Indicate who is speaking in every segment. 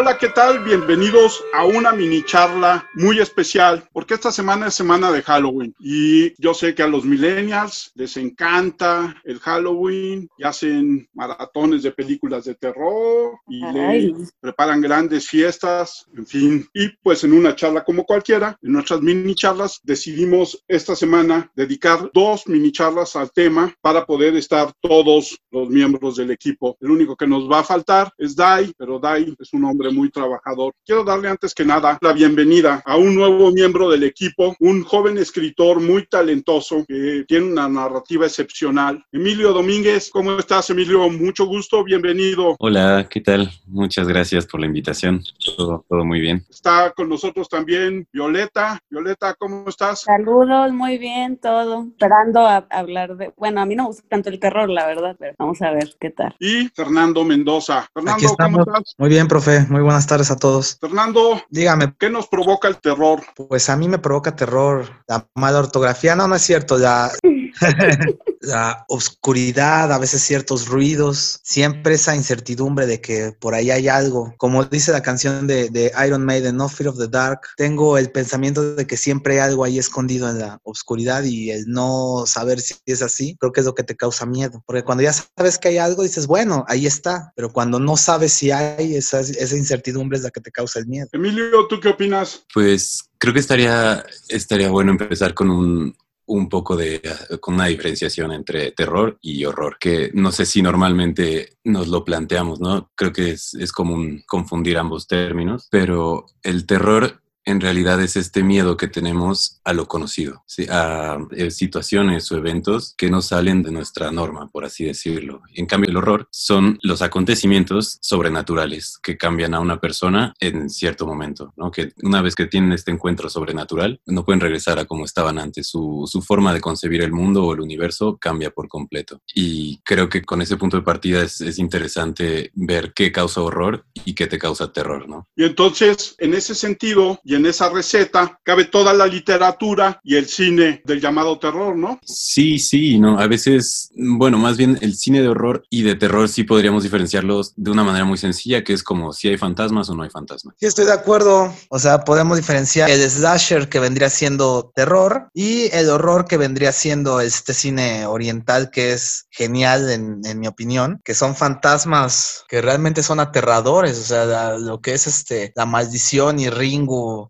Speaker 1: Hola, ¿qué tal? Bienvenidos a una mini charla muy especial, porque esta semana es semana de Halloween y yo sé que a los millennials les encanta el Halloween y hacen maratones de películas de terror y le preparan grandes fiestas, en fin. Y pues en una charla como cualquiera, en nuestras mini charlas, decidimos esta semana dedicar dos mini charlas al tema para poder estar todos los miembros del equipo. El único que nos va a faltar es Dai, pero Dai es un hombre muy trabajador. Quiero darle antes que nada la bienvenida a un nuevo miembro del equipo, un joven escritor muy talentoso que tiene una narrativa excepcional. Emilio Domínguez, ¿cómo estás, Emilio? Mucho gusto, bienvenido.
Speaker 2: Hola, ¿qué tal? Muchas gracias por la invitación. Todo, todo muy bien.
Speaker 1: Está con nosotros también Violeta. Violeta, ¿cómo estás?
Speaker 3: Saludos, muy bien, todo. Esperando a hablar de. Bueno, a mí no me gusta tanto el terror, la verdad, pero vamos a ver qué tal.
Speaker 1: Y Fernando Mendoza. Fernando, ¿cómo estás?
Speaker 4: Muy bien, profe. Muy buenas tardes a todos.
Speaker 1: Fernando,
Speaker 4: dígame.
Speaker 1: ¿Qué nos provoca el terror?
Speaker 4: Pues a mí me provoca terror la mala ortografía. No, no es cierto. Ya. la oscuridad, a veces ciertos ruidos, siempre esa incertidumbre de que por ahí hay algo. Como dice la canción de, de, Iron Maiden, No Fear of the Dark, tengo el pensamiento de que siempre hay algo ahí escondido en la oscuridad y el no saber si es así, creo que es lo que te causa miedo. Porque cuando ya sabes que hay algo, dices, bueno, ahí está, pero cuando no sabes si hay, esa, esa incertidumbre es la que te causa el miedo.
Speaker 1: Emilio, ¿tú qué opinas?
Speaker 2: Pues creo que estaría, estaría bueno empezar con un, un poco de, con una diferenciación entre terror y horror, que no sé si normalmente nos lo planteamos, ¿no? Creo que es, es común confundir ambos términos, pero el terror en realidad es este miedo que tenemos a lo conocido, a eh, situaciones o eventos que no salen de nuestra norma, por así decirlo. En cambio, el horror son los acontecimientos sobrenaturales que cambian a una persona en cierto momento, ¿no? que una vez que tienen este encuentro sobrenatural, no pueden regresar a como estaban antes. Su, su forma de concebir el mundo o el universo cambia por completo. Y creo que con ese punto de partida es, es interesante ver qué causa horror y qué te causa terror. ¿no?
Speaker 1: Y entonces, en ese sentido, y en esa receta cabe toda la literatura y el cine del llamado terror, ¿no?
Speaker 2: Sí, sí, no. A veces, bueno, más bien el cine de horror y de terror sí podríamos diferenciarlos de una manera muy sencilla, que es como si hay fantasmas o no hay fantasmas.
Speaker 4: Sí, estoy de acuerdo. O sea, podemos diferenciar el slasher que vendría siendo terror y el horror que vendría siendo este cine oriental que es genial en, en mi opinión, que son fantasmas que realmente son aterradores. O sea, lo que es este la maldición y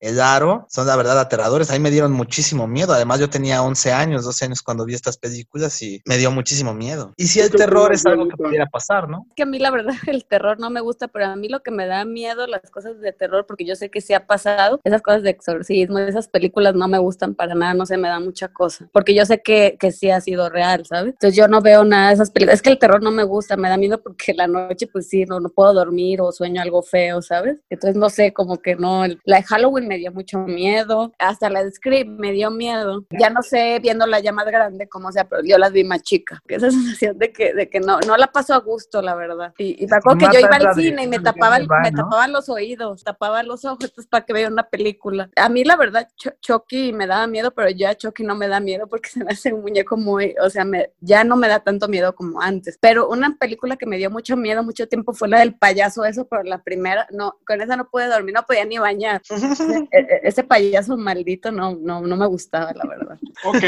Speaker 4: El aro, son la verdad aterradores. A mí me dieron muchísimo miedo. Además, yo tenía 11 años, 12 años cuando vi estas películas y me dio muchísimo miedo. Y si el terror es algo que pudiera pasar, ¿no?
Speaker 3: Que a mí la verdad el terror no me gusta, pero a mí lo que me da miedo, las cosas de terror, porque yo sé que sí ha pasado, esas cosas de exorcismo, esas películas no me gustan para nada, no sé, me da mucha cosa. Porque yo sé que, que sí ha sido real, ¿sabes? Entonces yo no veo nada de esas películas. Es que el terror no me gusta, me da miedo porque la noche, pues sí, no, no puedo dormir o sueño algo feo, ¿sabes? Entonces no sé, como que no. La de Halloween me dio mucho miedo, hasta la de Script me dio miedo. Ya no sé, viéndola ya más grande, como sea, pero yo las vi más chica. Esa sensación de que, de que no, no la paso a gusto, la verdad. Y, y me acuerdo que yo iba al cine y me tapaban, me tapaban los oídos, tapaba los ojos para que vea una película. A mí, la verdad, Chucky me daba miedo, pero ya Chucky no me da miedo porque se me hace un muñeco muy, o sea, me, ya no me da tanto miedo como antes. Pero una película que me dio mucho miedo mucho tiempo fue la del payaso, eso, pero la primera, no, con esa no pude dormir, no podía ni bañar. ese payaso maldito no, no, no me gustaba, la verdad.
Speaker 1: Ok,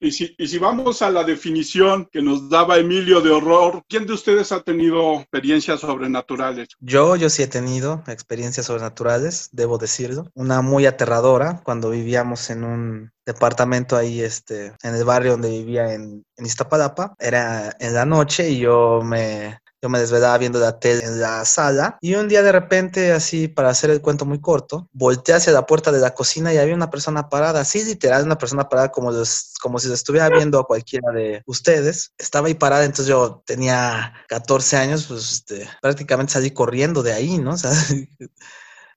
Speaker 1: y, si, y si vamos a la definición que nos daba Emilio de horror, ¿quién de ustedes ha tenido experiencias sobrenaturales?
Speaker 4: Yo, yo sí he tenido experiencias sobrenaturales, debo decirlo. Una muy aterradora cuando vivíamos en un departamento ahí este, en el barrio donde vivía en, en Iztapalapa. Era en la noche y yo me, yo me desvelaba viendo la tele en la sala y un día de repente, así para hacer el cuento muy corto, volteé hacia la puerta de la cocina y había una persona parada, así literal, una persona parada como, los, como si lo estuviera viendo a cualquiera de ustedes. Estaba ahí parada, entonces yo tenía 14 años, pues este, prácticamente salí corriendo de ahí, ¿no? O sea,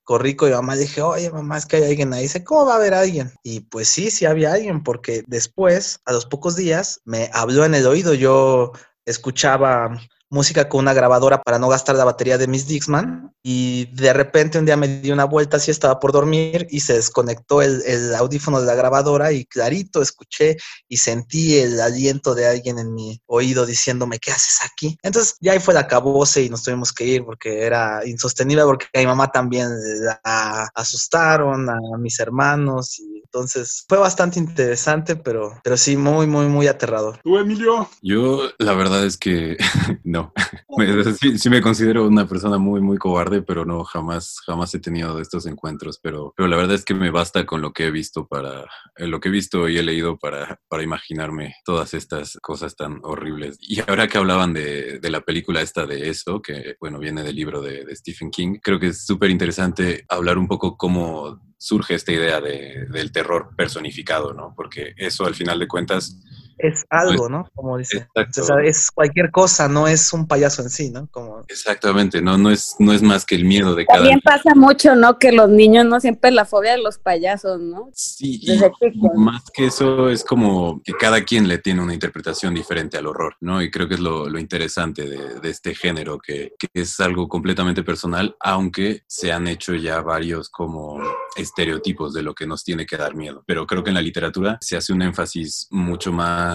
Speaker 4: corrí con mi mamá dije, oye mamá, es que hay alguien ahí. Dice, ¿cómo va a haber alguien? Y pues sí, sí había alguien, porque después, a los pocos días, me habló en el oído. Yo escuchaba música con una grabadora para no gastar la batería de mis Dixman y de repente un día me di una vuelta así, estaba por dormir y se desconectó el, el audífono de la grabadora y clarito escuché y sentí el aliento de alguien en mi oído diciéndome, ¿qué haces aquí? Entonces ya ahí fue la cabose y nos tuvimos que ir porque era insostenible porque a mi mamá también la asustaron, a mis hermanos y entonces fue bastante interesante, pero, pero sí, muy, muy, muy aterrador.
Speaker 1: ¿Tú, Emilio?
Speaker 2: Yo, la verdad es que no. sí, sí, me considero una persona muy, muy cobarde, pero no, jamás, jamás he tenido estos encuentros. Pero, pero la verdad es que me basta con lo que he visto para, eh, lo que he visto y he leído para, para imaginarme todas estas cosas tan horribles. Y ahora que hablaban de, de la película esta de eso, que bueno, viene del libro de, de Stephen King, creo que es súper interesante hablar un poco cómo surge esta idea de, del terror personificado, ¿no? Porque eso al final de cuentas
Speaker 4: es algo, ¿no? Como dice. O sea, es cualquier cosa, no es un payaso en sí, ¿no? Como...
Speaker 2: Exactamente, no, no, es, no es más que el miedo de cada
Speaker 3: También pasa mucho, ¿no? Que los niños no siempre la fobia de los payasos, ¿no?
Speaker 2: Sí, y más que eso es como que cada quien le tiene una interpretación diferente al horror, ¿no? Y creo que es lo, lo interesante de, de, este género, que, que es algo completamente personal, aunque se han hecho ya varios como estereotipos de lo que nos tiene que dar miedo. Pero creo que en la literatura se hace un énfasis mucho más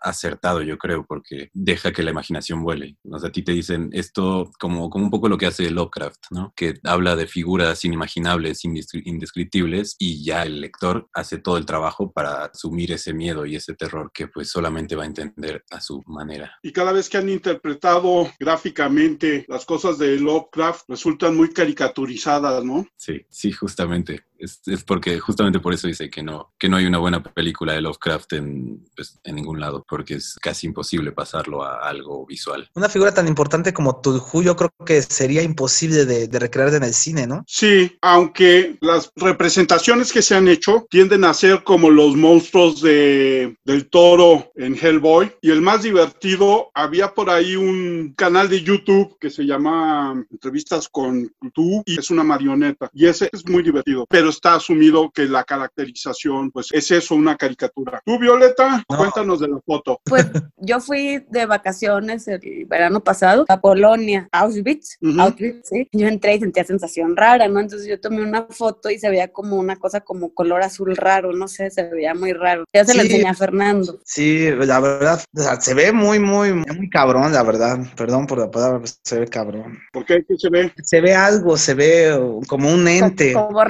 Speaker 2: acertado, yo creo, porque deja que la imaginación vuele. O sea, a ti te dicen esto como, como un poco lo que hace Lovecraft, ¿no? Que habla de figuras inimaginables, indescriptibles, y ya el lector hace todo el trabajo para asumir ese miedo y ese terror que pues solamente va a entender a su manera.
Speaker 1: Y cada vez que han interpretado gráficamente las cosas de Lovecraft, resultan muy caricaturizadas, ¿no?
Speaker 2: Sí, sí, justamente. Es, es, porque justamente por eso dice que no, que no hay una buena película de Lovecraft en, pues, en ningún lado, porque es casi imposible pasarlo a algo visual.
Speaker 4: Una figura tan importante como Tulhu, yo creo que sería imposible de, de recrear en el cine, ¿no?
Speaker 1: Sí, aunque las representaciones que se han hecho tienden a ser como los monstruos de, del toro en Hellboy. Y el más divertido, había por ahí un canal de YouTube que se llama Entrevistas con Tulhu y es una marioneta. Y ese es muy divertido, pero está asumido que la caracterización, pues es eso, una caricatura. ¿Tú, Violeta? No. Cuéntanos de la foto.
Speaker 3: Pues yo fui de vacaciones el verano pasado a Polonia, Auschwitz, uh -huh. Auschwitz, sí. Yo entré y sentía sensación rara, ¿no? Entonces yo tomé una foto y se veía como una cosa como color azul raro, no sé, se veía muy raro. Ya se sí. la enseñé a Fernando.
Speaker 4: Sí, la verdad, o sea, se ve muy, muy, muy cabrón, la verdad. Perdón por la palabra, se ve cabrón.
Speaker 1: ¿Por qué? ¿Qué se ve?
Speaker 4: Se ve algo, se ve como un ente.
Speaker 3: Como, como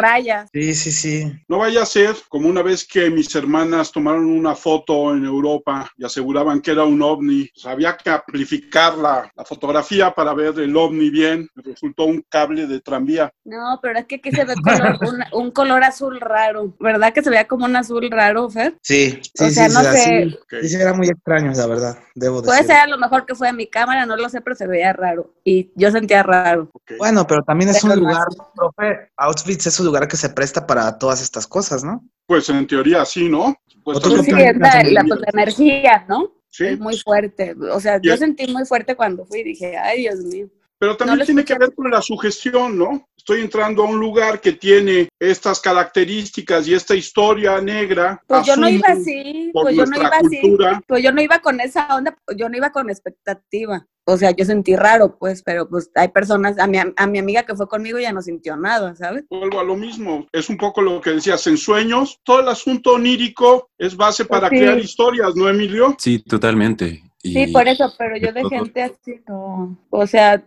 Speaker 4: Sí, sí, sí.
Speaker 1: No vaya a ser como una vez que mis hermanas tomaron una foto en Europa y aseguraban que era un ovni. Pues había que amplificar la, la, fotografía para ver el ovni bien. Resultó un cable de tranvía.
Speaker 3: No, pero es que aquí se ve color, un, un, color azul raro. ¿Verdad que se veía como un azul raro, Fer?
Speaker 4: Sí, sí,
Speaker 3: o sea,
Speaker 4: sí,
Speaker 3: no
Speaker 4: sí,
Speaker 3: sé.
Speaker 4: Sí, sí, era muy extraño, la verdad. Debo
Speaker 3: Puede
Speaker 4: decir.
Speaker 3: ser a lo mejor que fue a mi cámara, no lo sé, pero se veía raro. Y yo sentía raro.
Speaker 4: Okay. Bueno, pero también es un lugar, profe, Auschwitz es un lugar que se presta para todas estas cosas, ¿no?
Speaker 1: Pues en teoría sí, ¿no?
Speaker 3: Pues, sí, sí, es la, la, pues, la, energía, ¿no? Sí. Es muy fuerte. O sea, yo sentí muy fuerte cuando fui y dije, ay, Dios mío.
Speaker 1: Pero también no tiene que ver con la sugestión, ¿no? Estoy entrando a un lugar que tiene estas características y esta historia negra.
Speaker 3: Pues yo no iba así, pues yo no iba cultura. así, pues yo no iba con esa onda, yo no iba con expectativa. O sea, yo sentí raro, pues, pero pues hay personas, a mi, a mi amiga que fue conmigo ya no sintió nada, ¿sabes?
Speaker 1: Vuelvo a lo mismo, es un poco lo que decías, en sueños, todo el asunto onírico es base para sí. crear historias, ¿no, Emilio?
Speaker 2: Sí, totalmente.
Speaker 3: Y... Sí, por eso, pero yo de gente así, no, o sea,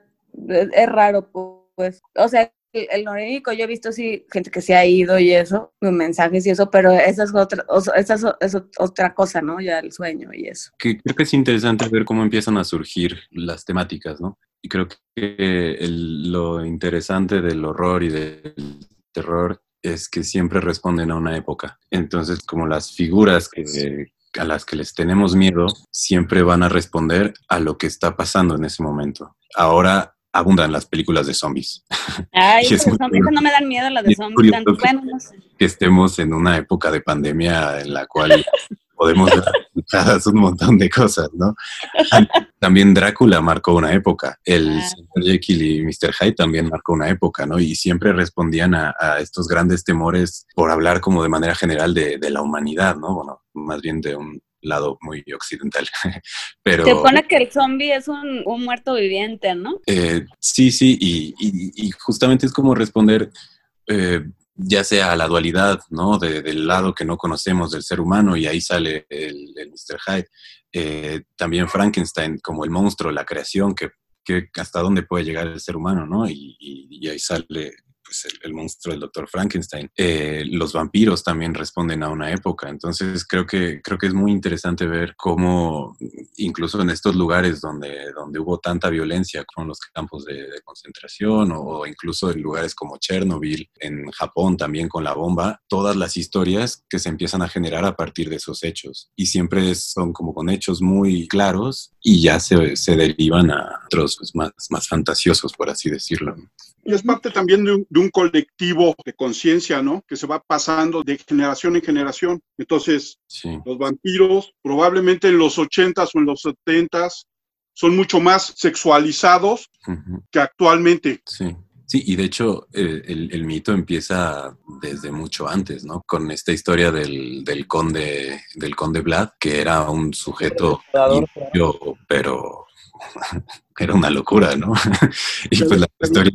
Speaker 3: es, raro, pues, o sea, el norénico yo he visto sí gente que se ha ido y eso, mensajes y eso, pero esa es otra, esa es, es, otra cosa, ¿no? Ya el sueño y eso.
Speaker 2: Que creo que es interesante ver cómo empiezan a surgir las temáticas, ¿no? Y creo que el, lo interesante del horror y del terror es que siempre responden a una época. Entonces, como las figuras que, a las que les tenemos miedo siempre van a responder a lo que está pasando en ese momento. Ahora abundan las películas de zombies.
Speaker 3: Ay, es zombies no me dan miedo las de zombies. Tanto,
Speaker 2: que, bueno, no sé. que estemos en una época de pandemia en la cual podemos ver un montón de cosas, ¿no? También Drácula marcó una época, el ah. Sr. Jekyll y Mr. Hyde también marcó una época, ¿no? Y siempre respondían a, a, estos grandes temores por hablar como de manera general de, de la humanidad, ¿no? Bueno, más bien de un, lado muy occidental. Pero,
Speaker 3: Se pone que el zombie es un, un muerto viviente, ¿no?
Speaker 2: Eh, sí, sí, y, y, y, justamente es como responder, eh, ya sea a la dualidad, ¿no? De, del lado que no conocemos del ser humano, y ahí sale el, el Mr. Hyde. Eh, también Frankenstein como el monstruo, la creación, que, que, hasta dónde puede llegar el ser humano, ¿no? Y, y ahí sale pues, el, el, monstruo del doctor Frankenstein. Eh, los vampiros también responden a una época, entonces creo que, creo que es muy interesante ver cómo incluso en estos lugares donde, donde hubo tanta violencia, como los campos de, de concentración o, o, incluso en lugares como Chernobyl, en Japón también con la bomba, todas las historias que se empiezan a generar a partir de esos hechos y siempre son como con hechos muy claros y ya se, se derivan a otros pues, más, más fantasiosos, por así decirlo.
Speaker 1: Y es parte también de un, de un colectivo de conciencia, ¿no? Que se va pasando de generación en generación. Entonces, sí. los vampiros, probablemente en los 80s o en los 70s, son mucho más sexualizados uh -huh. que actualmente.
Speaker 2: Sí. Sí, y de hecho el, el, mito empieza desde mucho antes, ¿no? Con esta historia del, del conde, del conde Vlad, que era un sujeto limpio, pero era una locura, ¿no?
Speaker 4: y pues la historia...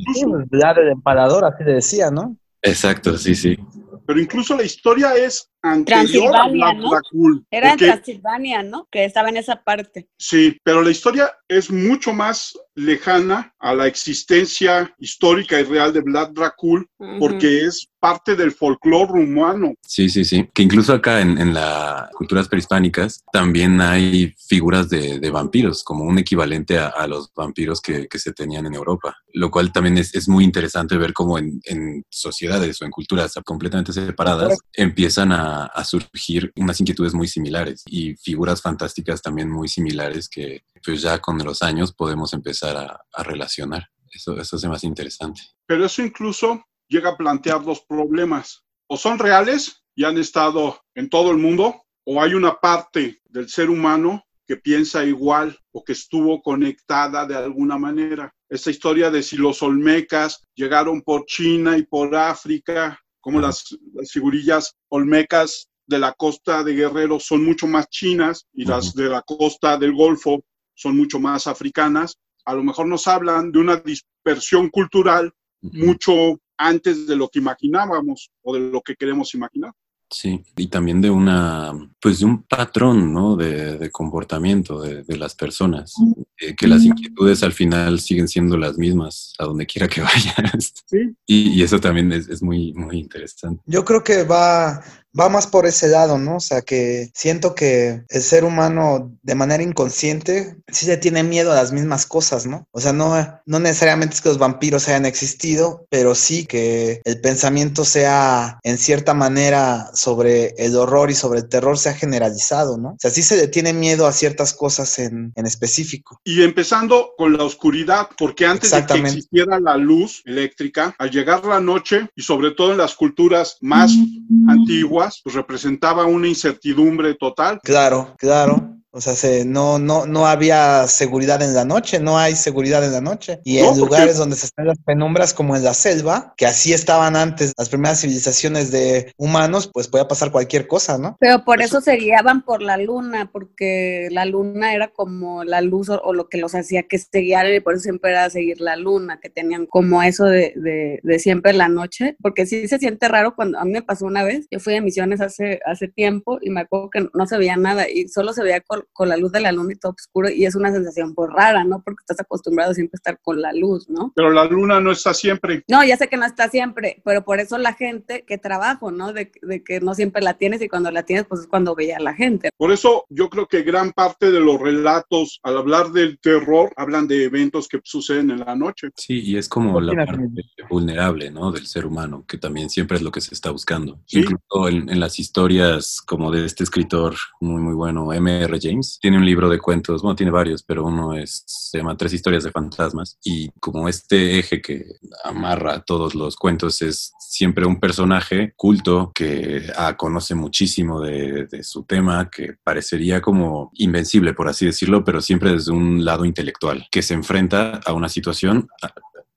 Speaker 4: Vlad el emperador, así le decía, ¿no?
Speaker 2: Exacto, sí, sí.
Speaker 1: Pero incluso la historia es anterior a
Speaker 3: Vlad ¿no? Dracul. Era porque... en Transilvania, ¿no? Que estaba en esa parte.
Speaker 1: Sí, pero la historia es mucho más lejana a la existencia histórica y real de Vlad Dracul, uh -huh. porque es parte del folclore rumano.
Speaker 2: Sí, sí, sí. Que incluso acá en, en las culturas prehispánicas también hay figuras de, de vampiros, como un equivalente a, a los vampiros que, que, se tenían en Europa, lo cual también es, es muy interesante ver cómo en, en, sociedades o en culturas completamente separadas empiezan a, a surgir unas inquietudes muy similares y figuras fantásticas también muy similares que pues ya con los años podemos empezar a, relacionar. Eso, eso es más interesante.
Speaker 1: Pero eso incluso llega a plantear dos problemas. O son reales y han estado en todo el mundo, o hay una parte del ser humano que piensa igual o que estuvo conectada de alguna manera. Esta historia de si los olmecas llegaron por China y por África, como las, las figurillas olmecas de la costa de Guerrero son mucho más chinas y las de la costa del Golfo son mucho más africanas, a lo mejor nos hablan de una dispersión cultural mucho antes de lo que imaginábamos o de lo que queremos imaginar.
Speaker 2: Sí, y también de una, pues de un patrón, ¿no? De, de comportamiento de, de, las personas, eh, que las inquietudes al final siguen siendo las mismas a donde quiera que vayas.
Speaker 1: Sí.
Speaker 2: Y, y eso también es, es, muy, muy interesante.
Speaker 4: Yo creo que va, va más por ese lado, ¿no? O sea, que siento que el ser humano de manera inconsciente sí se tiene miedo a las mismas cosas, ¿no? O sea, no, no necesariamente es que los vampiros hayan existido, pero sí que el pensamiento sea en cierta manera sobre el horror y sobre el terror sea generalizado, ¿no? O sea, sí se le tiene miedo a ciertas cosas en, en específico.
Speaker 1: Y empezando con la oscuridad, porque antes de que existiera la luz eléctrica, al llegar la noche y sobre todo en las culturas más antiguas, pues representaba una incertidumbre total.
Speaker 4: Claro, claro. O sea, se, no, no, no había seguridad en la noche, no hay seguridad en la noche. Y no, en lugares porque... donde se están las penumbras, como en la selva, que así estaban antes las primeras civilizaciones de humanos, pues podía pasar cualquier cosa, ¿no?
Speaker 3: Pero por eso, eso se guiaban por la luna, porque la luna era como la luz o, o, lo que los hacía que se guiaran, y por eso siempre era seguir la luna, que tenían como eso de, de, de siempre la noche, porque sí se siente raro cuando a mí me pasó una vez, yo fui a misiones hace, hace tiempo y me acuerdo que no se veía nada y solo se veía con con la luz de la luna y todo oscuro y es una sensación pues rara, ¿no? Porque estás acostumbrado siempre a estar con la luz, ¿no?
Speaker 1: Pero la luna no está siempre.
Speaker 3: No, ya sé que no está siempre, pero por eso la gente que trabajo, ¿no? De, de que no siempre la tienes y cuando la tienes pues es cuando veía a la gente.
Speaker 1: Por eso yo creo que gran parte de los relatos al hablar del terror hablan de eventos que suceden en la noche.
Speaker 2: Sí, y es como la parte vulnerable, ¿no? Del ser humano, que también siempre es lo que se está buscando. ¿Sí? Incluso en, en las historias como de este escritor muy, muy bueno, M.R. James, tiene un libro de cuentos, bueno, tiene varios, pero uno es, se llama Tres historias de fantasmas y como este eje que amarra todos los cuentos es siempre un personaje culto que ah, conoce muchísimo de, de, su tema, que parecería como invencible, por así decirlo, pero siempre desde un lado intelectual, que se enfrenta a una situación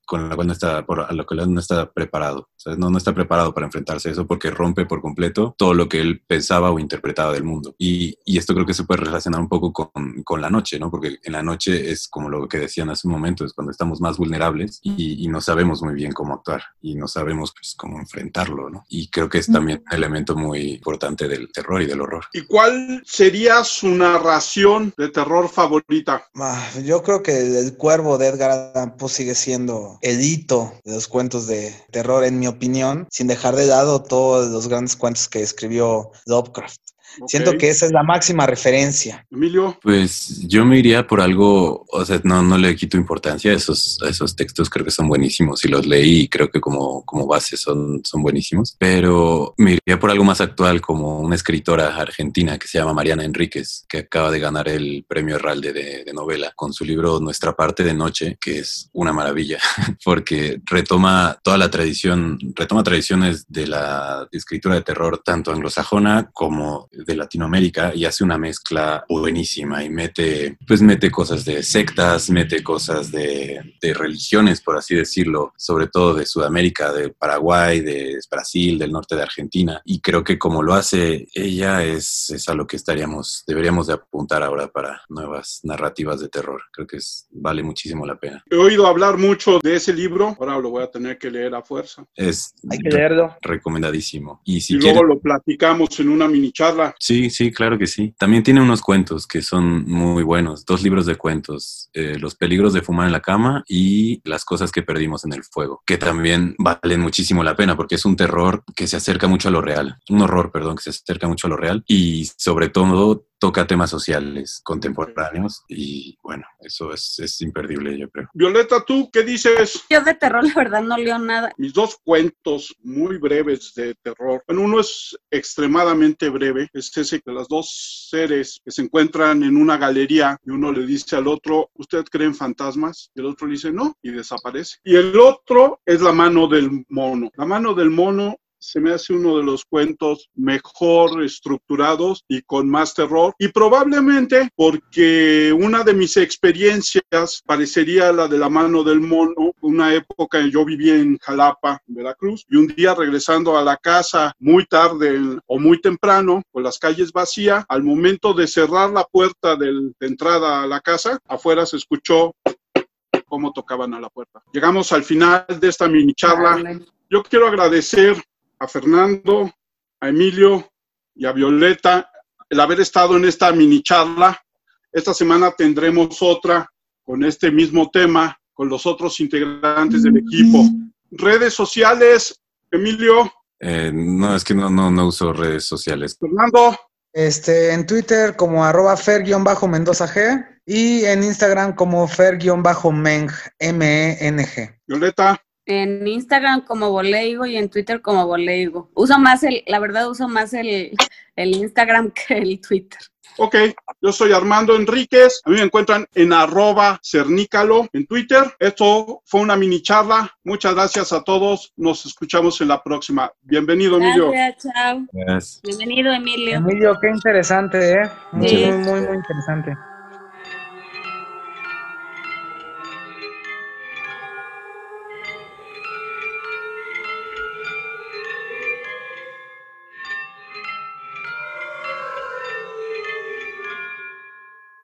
Speaker 2: con la cual no está, por, a lo que no está preparado. no, no está preparado para enfrentarse a eso porque rompe por completo todo lo que él pensaba o interpretaba del mundo. Y, y esto creo que se puede relacionar un poco con, con, la noche, ¿no? Porque en la noche es como lo que decían hace un momento, es cuando estamos más vulnerables y, y no sabemos muy bien cómo actuar y no sabemos pues, cómo enfrentarlo, ¿no? Y creo que es también un elemento muy importante del terror y del horror.
Speaker 1: ¿Y cuál sería su narración de terror favorita?
Speaker 4: Ah, yo creo que El Cuervo de Edgar Allan Poe sigue siendo el hito de los cuentos de terror, en mi opinión, sin dejar de lado todos los grandes cuentos que escribió Lovecraft. Siento que esa es la máxima referencia.
Speaker 1: Emilio.
Speaker 2: Pues yo me iría por algo, o sea, no, no le quito importancia a esos, esos textos, creo que son buenísimos y los leí y creo que como, como base son, son buenísimos, pero me iría por algo más actual como una escritora argentina que se llama Mariana Enríquez, que acaba de ganar el premio Herralde de, de novela con su libro Nuestra parte de noche, que es una maravilla, porque retoma toda la tradición, retoma tradiciones de la escritura de terror tanto anglosajona como de Latinoamérica y hace una mezcla buenísima y mete, pues mete cosas de sectas, mete cosas de, de religiones, por así decirlo, sobre todo de Sudamérica, de Paraguay, de Brasil, del norte de Argentina. Y creo que como lo hace ella es, es a lo que estaríamos, deberíamos de apuntar ahora para nuevas narrativas de terror. Creo que es, vale muchísimo la pena.
Speaker 1: He oído hablar mucho de ese libro, ahora lo voy a tener que leer a fuerza.
Speaker 2: Es
Speaker 4: Hay que leerlo.
Speaker 2: recomendadísimo. Y si
Speaker 1: y
Speaker 2: quieren-
Speaker 1: luego lo platicamos en una mini charla.
Speaker 2: Sí, sí, claro que sí. También tiene unos cuentos que son muy buenos, dos libros de cuentos, eh, Los peligros de fumar en la cama y Las cosas que perdimos en el fuego, que también valen muchísimo la pena porque es un terror que se acerca mucho a lo real, un horror, perdón, que se acerca mucho a lo real y sobre todo toca temas sociales contemporáneos y bueno, eso es, es imperdible, yo creo.
Speaker 1: Violeta, ¿tú qué dices?
Speaker 3: Yo de terror, la verdad, no leo nada.
Speaker 1: Mis dos cuentos muy breves de terror. Bueno, uno es extremadamente breve, es ese de las dos seres que se encuentran en una galería y uno le dice al otro, ¿usted cree en fantasmas? Y el otro le dice, no, y desaparece. Y el otro es la mano del mono. La mano del mono se me hace uno de los cuentos mejor estructurados y con más terror. Y probablemente porque una de mis experiencias parecería la de la mano del mono. Una época yo vivía en Jalapa, Veracruz, y un día regresando a la casa muy tarde o muy temprano, con las calles vacías, al momento de cerrar la puerta del- de entrada a la casa, afuera se escuchó cómo tocaban a la puerta. Llegamos al final de esta mini charla. Yo quiero agradecer a Fernando, a Emilio y a Violeta el haber estado en esta mini charla. Esta semana tendremos otra con este mismo tema, con los otros integrantes del equipo. Redes sociales, Emilio,
Speaker 2: Eh, no, es que no, no, no uso redes sociales.
Speaker 1: Fernando,
Speaker 4: Este, en Twitter como arroba fer-mendoza G y en Instagram como fer-meng, M-E-N-G.
Speaker 1: Violeta,
Speaker 3: En Instagram como Boleigo y en Twitter como Boleigo. Uso más el, la verdad uso más el, el Instagram que el Twitter.
Speaker 1: ok, yo soy Armando Enríquez, a mí me encuentran en arroba cernícalo en Twitter. Esto fue una mini charla, muchas gracias a todos, nos escuchamos en la próxima. Bienvenido, Emilio.
Speaker 3: Gracias, chao. Bienvenido, Emilio.
Speaker 4: Emilio, qué interesante, ¿eh?
Speaker 3: Sí.
Speaker 4: muy, muy, muy interesante.